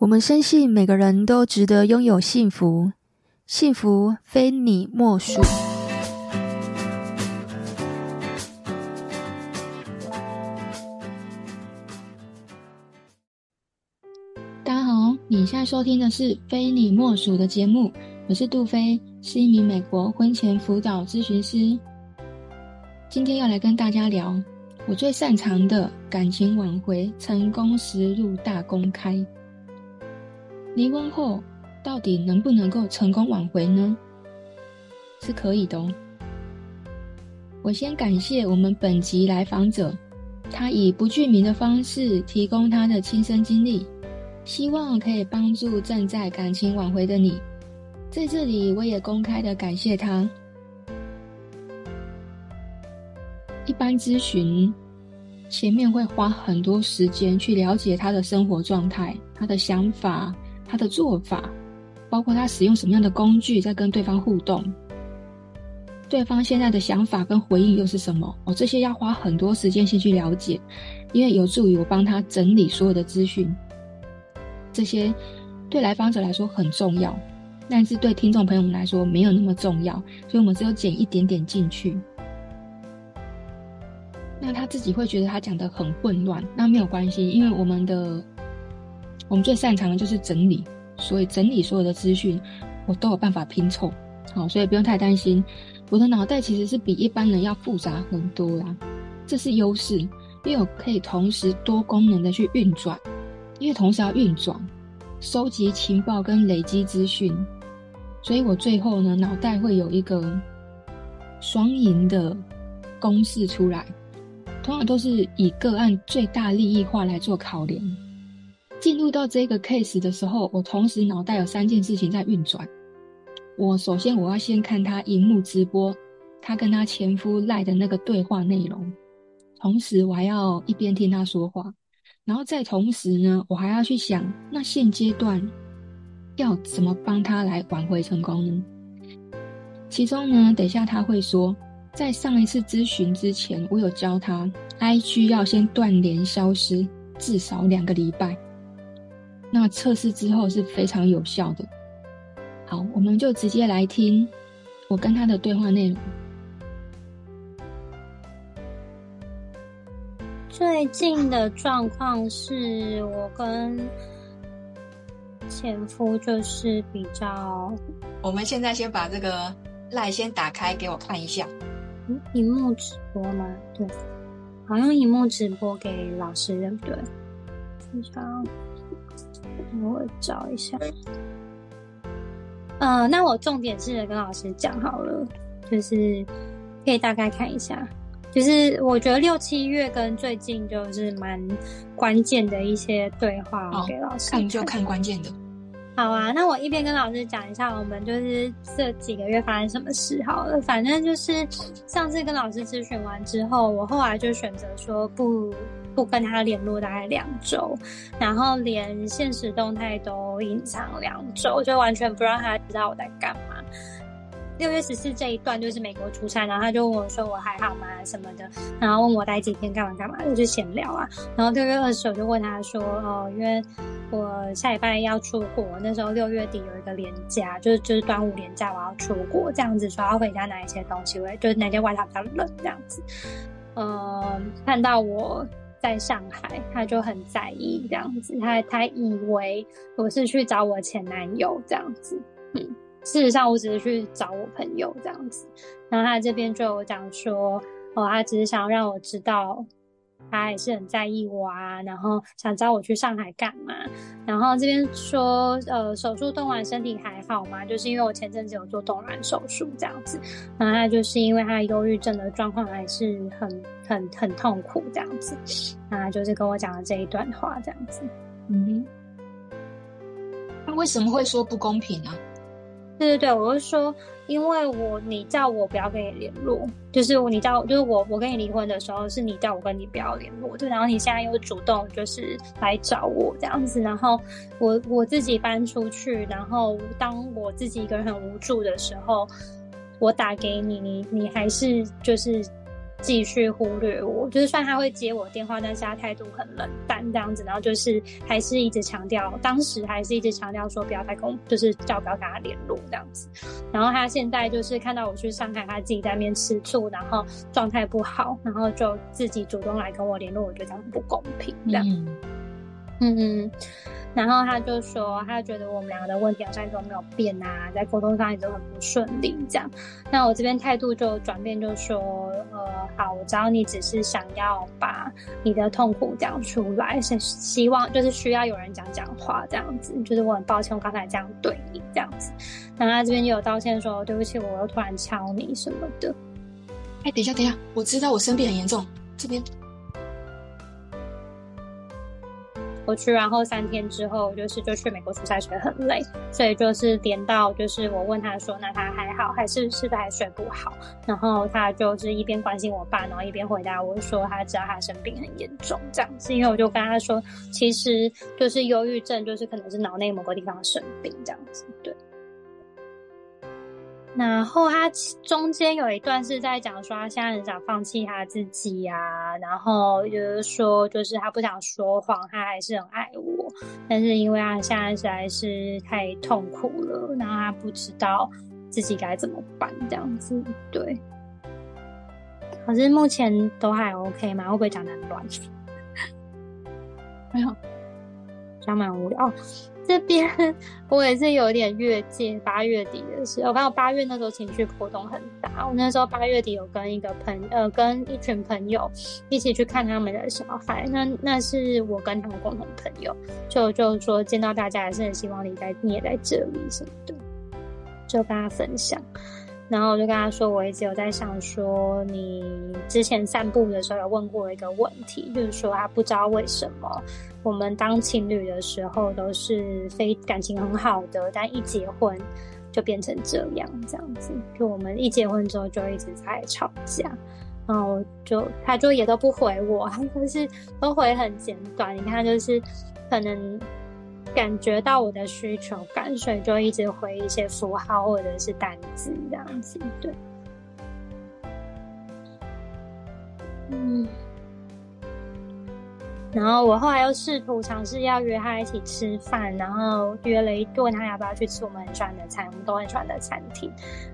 我们深信每个人都值得拥有幸福，幸福非你莫属。大家好，你现在收听的是《非你莫属》的节目，我是杜菲，是一名美国婚前辅导咨询师。今天要来跟大家聊我最擅长的感情挽回成功实录大公开。离婚后到底能不能够成功挽回呢？是可以的哦。我先感谢我们本集来访者，他以不具名的方式提供他的亲身经历，希望可以帮助正在感情挽回的你。在这里，我也公开的感谢他。一般咨询前面会花很多时间去了解他的生活状态、他的想法。他的做法，包括他使用什么样的工具在跟对方互动，对方现在的想法跟回应又是什么？哦，这些要花很多时间先去了解，因为有助于我帮他整理所有的资讯。这些对来访者来说很重要，但是对听众朋友们来说没有那么重要，所以我们只有剪一点点进去。那他自己会觉得他讲得很混乱，那没有关系，因为我们的。我们最擅长的就是整理，所以整理所有的资讯，我都有办法拼凑，好，所以不用太担心。我的脑袋其实是比一般人要复杂很多啦，这是优势，因为我可以同时多功能的去运转，因为同时要运转，收集情报跟累积资讯，所以我最后呢，脑袋会有一个双赢的公式出来，通常都是以个案最大利益化来做考量。进入到这个 case 的时候，我同时脑袋有三件事情在运转。我首先我要先看他荧幕直播，他跟他前夫赖的那个对话内容，同时我还要一边听他说话，然后再同时呢，我还要去想，那现阶段要怎么帮他来挽回成功呢？其中呢，等一下他会说，在上一次咨询之前，我有教他 IG 要先断联消失至少两个礼拜。那测试之后是非常有效的。好，我们就直接来听我跟他的对话内容。最近的状况是我跟前夫就是比较……我们现在先把这个赖先打开给我看一下。嗯，萤幕直播吗？对，好，用荧幕直播给老师，对不对？非常。我找一下，呃，那我重点是跟老师讲好了，就是可以大概看一下，就是我觉得六七月跟最近就是蛮关键的一些对话，给老师看，看就看关键的。好啊，那我一边跟老师讲一下，我们就是这几个月发生什么事好了。反正就是上次跟老师咨询完之后，我后来就选择说不。不跟他联络大概两周，然后连现实动态都隐藏两周，就完全不让他知道我在干嘛。六月十四这一段就是美国出差，然后他就问我说我还好吗什么的，然后问我待几天干嘛干嘛，就是闲聊啊。然后六月二十我就问他说哦，因为我下礼拜要出国，那时候六月底有一个连假，就是就是端午连假我要出国，这样子说要回家拿一些东西，我就是哪件外套比较冷这样子。嗯，看到我。在上海，他就很在意这样子，他他以为我是去找我前男友这样子，嗯，事实上我只是去找我朋友这样子，然后他这边就有讲说，哦，他只是想要让我知道。他还是很在意我啊，然后想找我去上海干嘛？然后这边说，呃，手术动完身体还好吗？就是因为我前阵子有做动卵手术这样子，然后他就是因为他忧郁症的状况还是很很很痛苦这样子，那就是跟我讲了这一段话这样子。嗯，那为什么会说不公平呢？对对对，我是说，因为我你叫我不要跟你联络，就是你叫就是我我跟你离婚的时候，是你叫我跟你不要联络，对，然后你现在又主动就是来找我这样子，然后我我自己搬出去，然后当我自己一个人很无助的时候，我打给你，你你还是就是继续忽略我，就是算他会接我电话，但是他态度很冷淡这样子，然后就是还是一直强调，当时还是一直强调说不要再跟，就是叫不要跟他联络这样子。然后他现在就是看到我去上海，他自己在那边吃醋，然后状态不好，然后就自己主动来跟我联络，我觉得这样很不公平这样。嗯嗯嗯。然后他就说，他觉得我们两个的问题好像都没有变啊，在沟通上一直都很不顺利这样。那我这边态度就转变，就说，呃，好，我知道你只是想要把你的痛苦讲出来，是希望就是需要有人讲讲话这样子。就是我很抱歉，我刚才这样对你这样子。然后他这边就有道歉说，对不起，我又突然敲你什么的。哎，等一下，等一下，我知道我生病很严重，这边。我去完后三天之后，就是就去美国出差，觉得很累，所以就是连到就是我问他说，那他还好还是是不还睡不好？然后他就是一边关心我爸，然后一边回答我说他知道他生病很严重这样子，因为我就跟他说，其实就是忧郁症，就是可能是脑内某个地方生病这样子，对。然后他中间有一段是在讲说他现在很想放弃他自己啊，然后就是说就是他不想说谎，他还是很爱我，但是因为他现在实在是太痛苦了，然后他不知道自己该怎么办这样子，对。可是目前都还 OK 吗？会不会讲得很乱？没有，讲蛮无聊。这边我也是有点越界，八月底的时候，我刚好八月那时候情绪波动很大。我那时候八月底有跟一个朋呃，跟一群朋友一起去看他们的小孩，那那是我跟他们共同朋友，就就说见到大家也是很希望你在你也在这里什么的，就跟他分享。然后我就跟他说，我一直有在想说，你之前散步的时候有问过一个问题，就是说他不知道为什么我们当情侣的时候都是非感情很好的，但一结婚就变成这样这样子，就我们一结婚之后就一直在吵架，然后就他就也都不回我，他就是都回很简短，你看就是可能。感觉到我的需求感，所以就一直回一些符号或者是单字这样子，对。嗯。然后我后来又试图尝试要约他一起吃饭，然后约了一顿，他要不要去吃我们很喜欢的餐，我们都很喜欢的餐厅，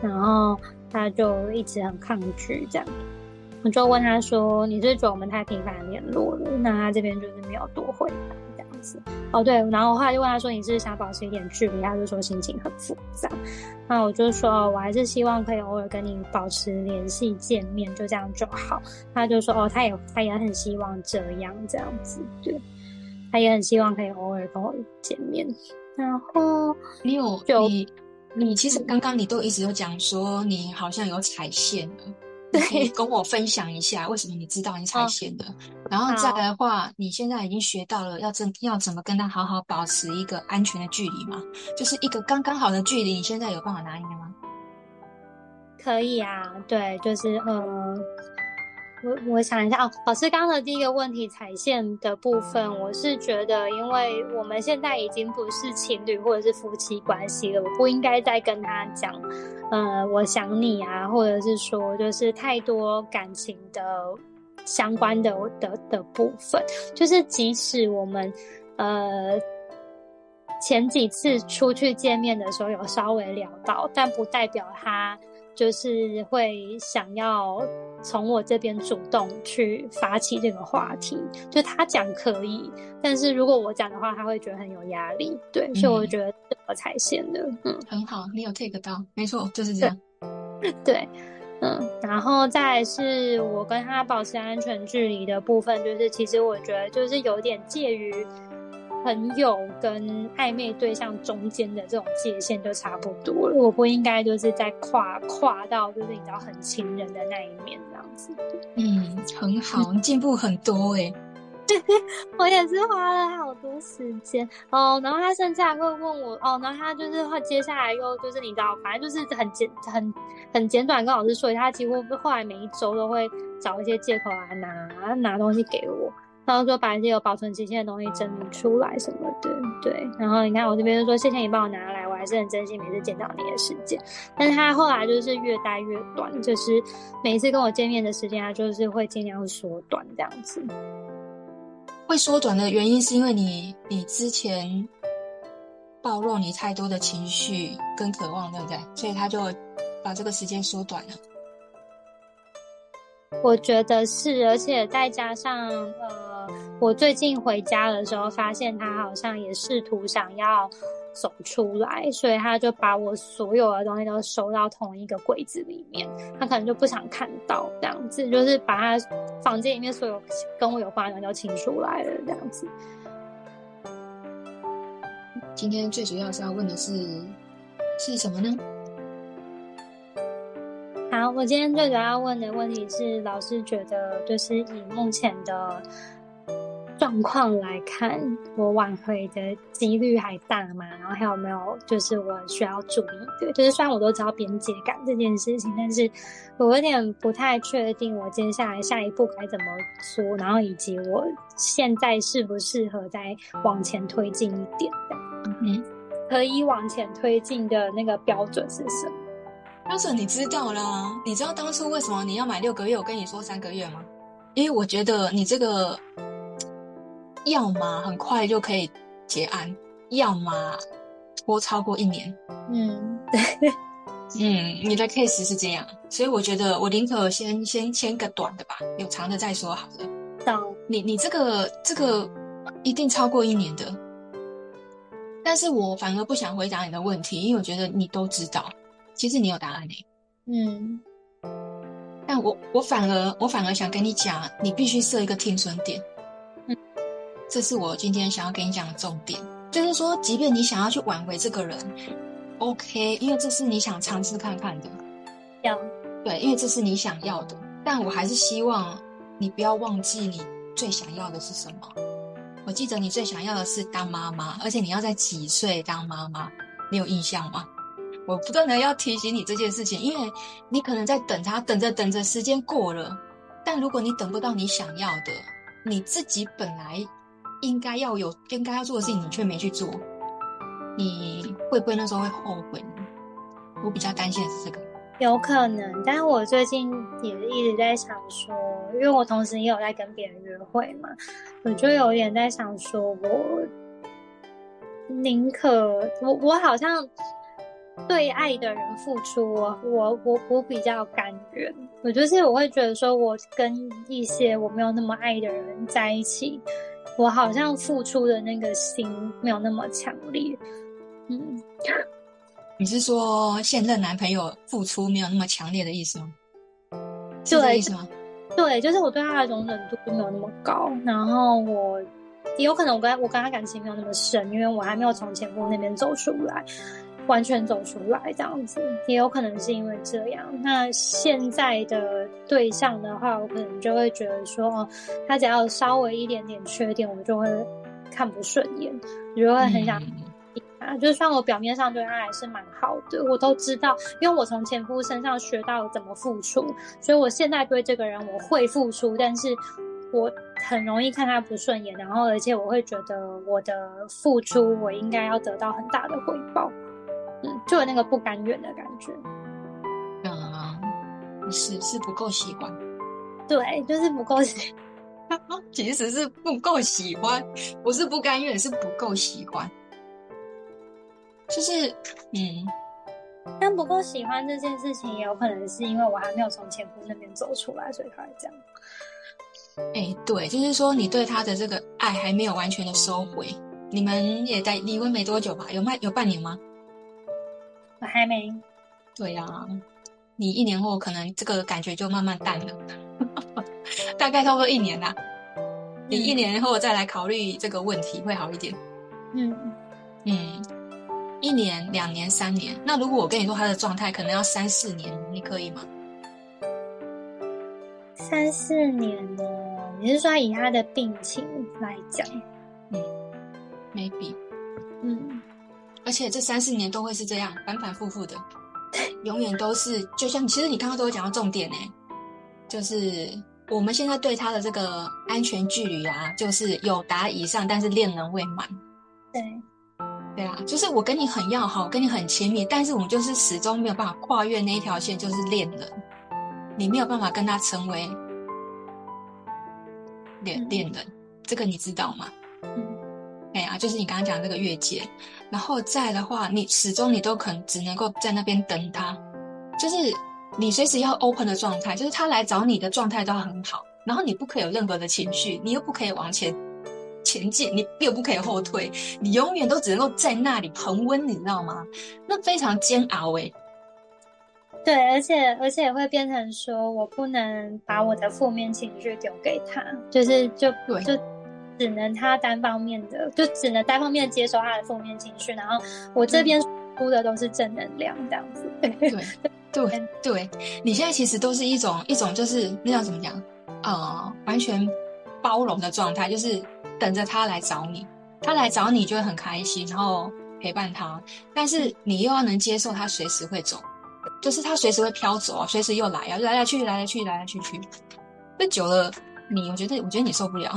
然后他就一直很抗拒这样。我就问他说：“你是觉得我们太频繁联络了？”那他这边就是没有多回答。哦，对，然后我后来就问他说：“你是想保持一点距离？”他就说心情很复杂。那我就说：“我还是希望可以偶尔跟你保持联系、见面，就这样就好。”他就说：“哦，他也他也很希望这样这样子，对，他也很希望可以偶尔跟我见面。”然后你有就你你其实刚刚你都一直有讲说你好像有踩线了。对，跟我分享一下为什么你知道你踩线的？哦、然后再来的话，你现在已经学到了要怎要怎么跟他好好保持一个安全的距离吗？就是一个刚刚好的距离，你现在有办法拿捏吗？可以啊，对，就是呃。我我想一下哦，老师刚刚的第一个问题踩线的部分，我是觉得，因为我们现在已经不是情侣或者是夫妻关系了，我不应该再跟他讲，呃，我想你啊，或者是说，就是太多感情的相关的的的部分，就是即使我们呃前几次出去见面的时候有稍微聊到，但不代表他。就是会想要从我这边主动去发起这个话题，就他讲可以，但是如果我讲的话，他会觉得很有压力，对，嗯、所以我觉得是我踩线的，嗯，很好，你有 take 到，没错，就是这样，对，对，嗯，然后再来是我跟他保持安全距离的部分，就是其实我觉得就是有点介于。朋友跟暧昧对象中间的这种界限就差不多了，我不应该就是在跨跨到就是你知道很亲人的那一面这样子。嗯，很好，进步很多哎、欸。对，我也是花了好多时间哦。然后他甚至还会问我哦，然后他就是会接下来又就是你知道，反正就是很简很很简短跟老师说，他几乎后来每一周都会找一些借口来拿拿东西给我。然后说把一些有保存期限的东西整理出来什么的，对。然后你看我这边就说谢谢你帮我拿来，我还是很珍惜每次见到你的时间。但是他后来就是越待越短，就是每一次跟我见面的时间，他就是会尽量缩短这样子。会缩短的原因是因为你你之前暴露你太多的情绪跟渴望，对不对？所以他就把这个时间缩短了。我觉得是，而且再加上呃，我最近回家的时候，发现他好像也试图想要走出来，所以他就把我所有的东西都收到同一个柜子里面。他可能就不想看到这样子，就是把他房间里面所有跟我有关的都清出来了这样子。今天最主要是要问的是是什么呢？好，我今天最主要问的问题是，老师觉得就是以目前的状况来看，我挽回的几率还大吗？然后还有没有就是我需要注意的？就是虽然我都知道边界感这件事情，但是我有点不太确定我接下来下一步该怎么做，然后以及我现在适不适合再往前推进一点的？嗯，可以往前推进的那个标准是什么？标准你知道啦，你知道当初为什么你要买六个月？我跟你说三个月吗？因为我觉得你这个，要么很快就可以结案，要么拖超过一年。嗯，对，嗯，你的 case 是这样，所以我觉得我宁可先先签个短的吧，有长的再说好了。到。你你这个这个一定超过一年的，但是我反而不想回答你的问题，因为我觉得你都知道。其实你有答案呢，嗯，但我我反而我反而想跟你讲，你必须设一个停损点，嗯，这是我今天想要跟你讲的重点，就是说，即便你想要去挽回这个人，OK，因为这是你想尝试看看的，要，对，因为这是你想要的，但我还是希望你不要忘记你最想要的是什么。我记得你最想要的是当妈妈，而且你要在几岁当妈妈，你有印象吗？我不断的要提醒你这件事情，因为你可能在等他，等着等着，时间过了。但如果你等不到你想要的，你自己本来应该要有、应该要做的事情，你却没去做，你会不会那时候会后悔呢？我比较担心的是这个。有可能，但是我最近也一直在想说，因为我同时也有在跟别人约会嘛，我就有点在想说，我宁可我我好像。对爱的人付出，我我我我比较甘愿。我就是我会觉得说，我跟一些我没有那么爱的人在一起，我好像付出的那个心没有那么强烈。嗯，你是说现任男朋友付出没有那么强烈的意思吗？是这意思吗？对，就是我对他的容忍度没有那么高，然后我也有可能我跟我跟他感情没有那么深，因为我还没有从前夫那边走出来。完全走出来这样子，也有可能是因为这样。那现在的对象的话，我可能就会觉得说，哦，他只要稍微一点点缺点，我就会看不顺眼，我就会很想啊。就算我表面上对他还是蛮好的，我都知道，因为我从前夫身上学到怎么付出，所以我现在对这个人我会付出，但是我很容易看他不顺眼，然后而且我会觉得我的付出我应该要得到很大的回报。嗯，就有那个不甘愿的感觉。嗯，是是不够喜欢。对，就是不够喜欢。其实是不够喜欢，不是不甘愿，是不够喜欢。就是，嗯，但不够喜欢这件事情，也有可能是因为我还没有从前夫那边走出来，所以才会这样。哎、欸，对，就是说你对他的这个爱还没有完全的收回。你们也在离婚没多久吧？有半有半年吗？我还没，对呀、啊，你一年后可能这个感觉就慢慢淡了，大概差不多一年啦。你一年后再来考虑这个问题会好一点。嗯嗯，一年、两年、三年，那如果我跟你说他的状态可能要三四年，你可以吗？三四年呢？你是说以他的病情来讲？嗯，maybe，嗯。而且这三四年都会是这样反反复复的，永远都是就像其实你刚刚都有讲到重点呢，就是我们现在对他的这个安全距离啊，就是有达以上，但是恋人未满。对，对啊，就是我跟你很要好，跟你很亲密，但是我们就是始终没有办法跨越那一条线，就是恋人。你没有办法跟他成为恋恋人，嗯、这个你知道吗？嗯，哎呀，就是你刚刚讲的这个越界，然后在的话，你始终你都可能只能够在那边等他，就是你随时要 open 的状态，就是他来找你的状态都很好，然后你不可以有任何的情绪，你又不可以往前。前进，你又不可以后退，你永远都只能够在那里恒温，你知道吗？那非常煎熬诶。对，而且而且会变成说我不能把我的负面情绪丢给他，就是就对就只能他单方面的，就只能单方面接受他的负面情绪，然后我这边出的都是正能量这样子。对对 对，你现在其实都是一种一种就是那叫怎么讲？呃，完全包容的状态，就是。等着他来找你，他来找你就会很开心，然后陪伴他。但是你又要能接受他随时会走，就是他随时会飘走啊，随时又来啊，来来去去来来去来来去去。那久了，你我觉得我觉得你受不了。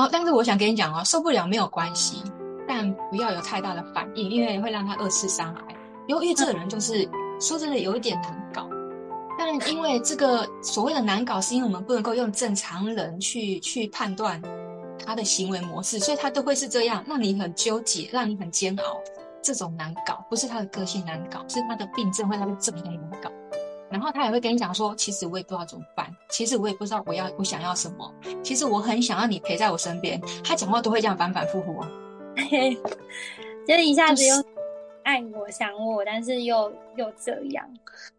然后，但是我想跟你讲哦，受不了没有关系，但不要有太大的反应，因为会让他二次伤害。因为这个人就是说真的有一点难搞。但因为这个所谓的难搞，是因为我们不能够用正常人去去判断他的行为模式，所以他都会是这样，让你很纠结，让你很煎熬。这种难搞不是他的个性难搞，是他的病症会让他这么难搞。然后他也会跟你讲说，其实我也不知道怎么办，其实我也不知道我要我想要什么，其实我很想要你陪在我身边。他讲话都会这样反反复复 啊，就是一下子又爱我想我，但是又又这样。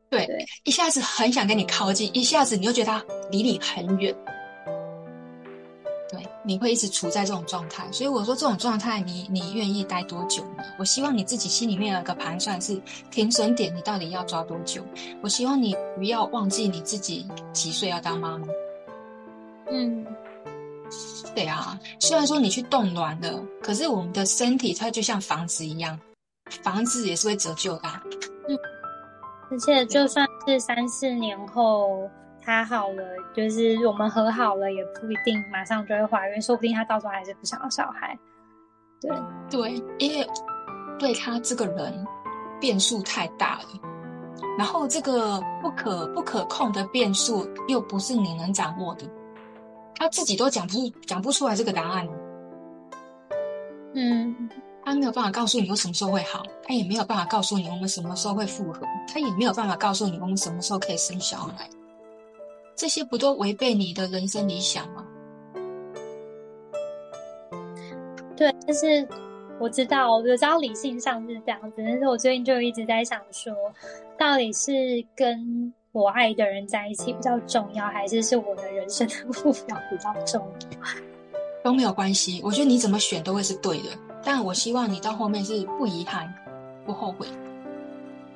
对，对，一下子很想跟你靠近，一下子你又觉得他离你很远。对，你会一直处在这种状态。所以我说，这种状态，你你愿意待多久呢？我希望你自己心里面有个盘算，是停损点，你到底要抓多久？我希望你不要忘记你自己几岁要当妈妈。嗯，对啊。虽然说你去冻卵了，可是我们的身体它就像房子一样，房子也是会折旧的啊。嗯。而且就算是三四年后他好了，就是我们和好了，也不一定马上就会怀孕，说不定他到时候还是不想要小孩。对对，因为对他这个人变数太大了，然后这个不可不可控的变数又不是你能掌握的，他自己都讲不讲不出来这个答案。嗯。他没有办法告诉你我什么时候会好，他也没有办法告诉你我们什么时候会复合，他也没有办法告诉你我们什么时候可以生小孩，这些不都违背你的人生理想吗？对，但是我知道，我知道理性上是这样子，但是我最近就一直在想说，到底是跟我爱的人在一起比较重要，还是是我的人生的目标比较重要？都没有关系，我觉得你怎么选都会是对的。但我希望你到后面是不遗憾、不后悔。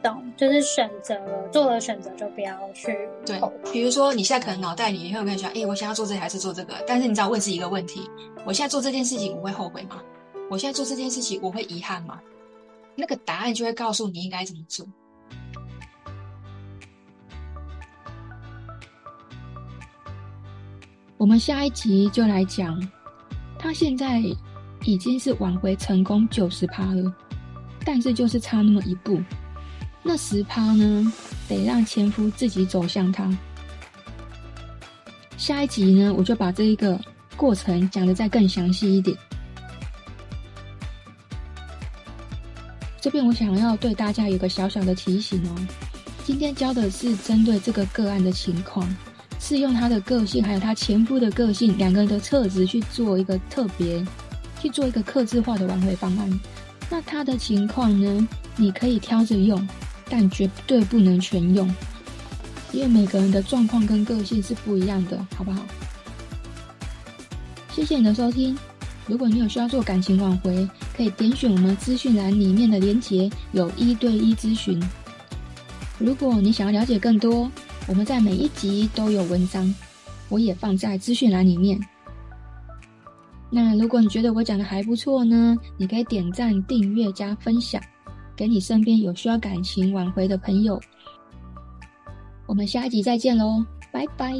懂，就是选择了，做了选择就不要去。对，比如说你现在可能脑袋里你会跟你说：“哎，我想要做这还是做这个？”但是你只要问自己一个问题：我现在做这件事情我会后悔吗？我现在做这件事情我会遗憾吗？那个答案就会告诉你应该怎么做。我们下一集就来讲，他现在。已经是挽回成功九十趴了，但是就是差那么一步，那十趴呢，得让前夫自己走向他。下一集呢，我就把这一个过程讲得再更详细一点。这边我想要对大家有个小小的提醒哦，今天教的是针对这个个案的情况，是用他的个性还有他前夫的个性两个人的特质去做一个特别。去做一个客制化的挽回方案。那他的情况呢？你可以挑着用，但绝对不能全用，因为每个人的状况跟个性是不一样的，好不好？谢谢你的收听。如果你有需要做感情挽回，可以点选我们资讯栏里面的链接，有一对一咨询。如果你想要了解更多，我们在每一集都有文章，我也放在资讯栏里面。那如果你觉得我讲的还不错呢，你可以点赞、订阅、加分享，给你身边有需要感情挽回的朋友。我们下一集再见喽，拜拜。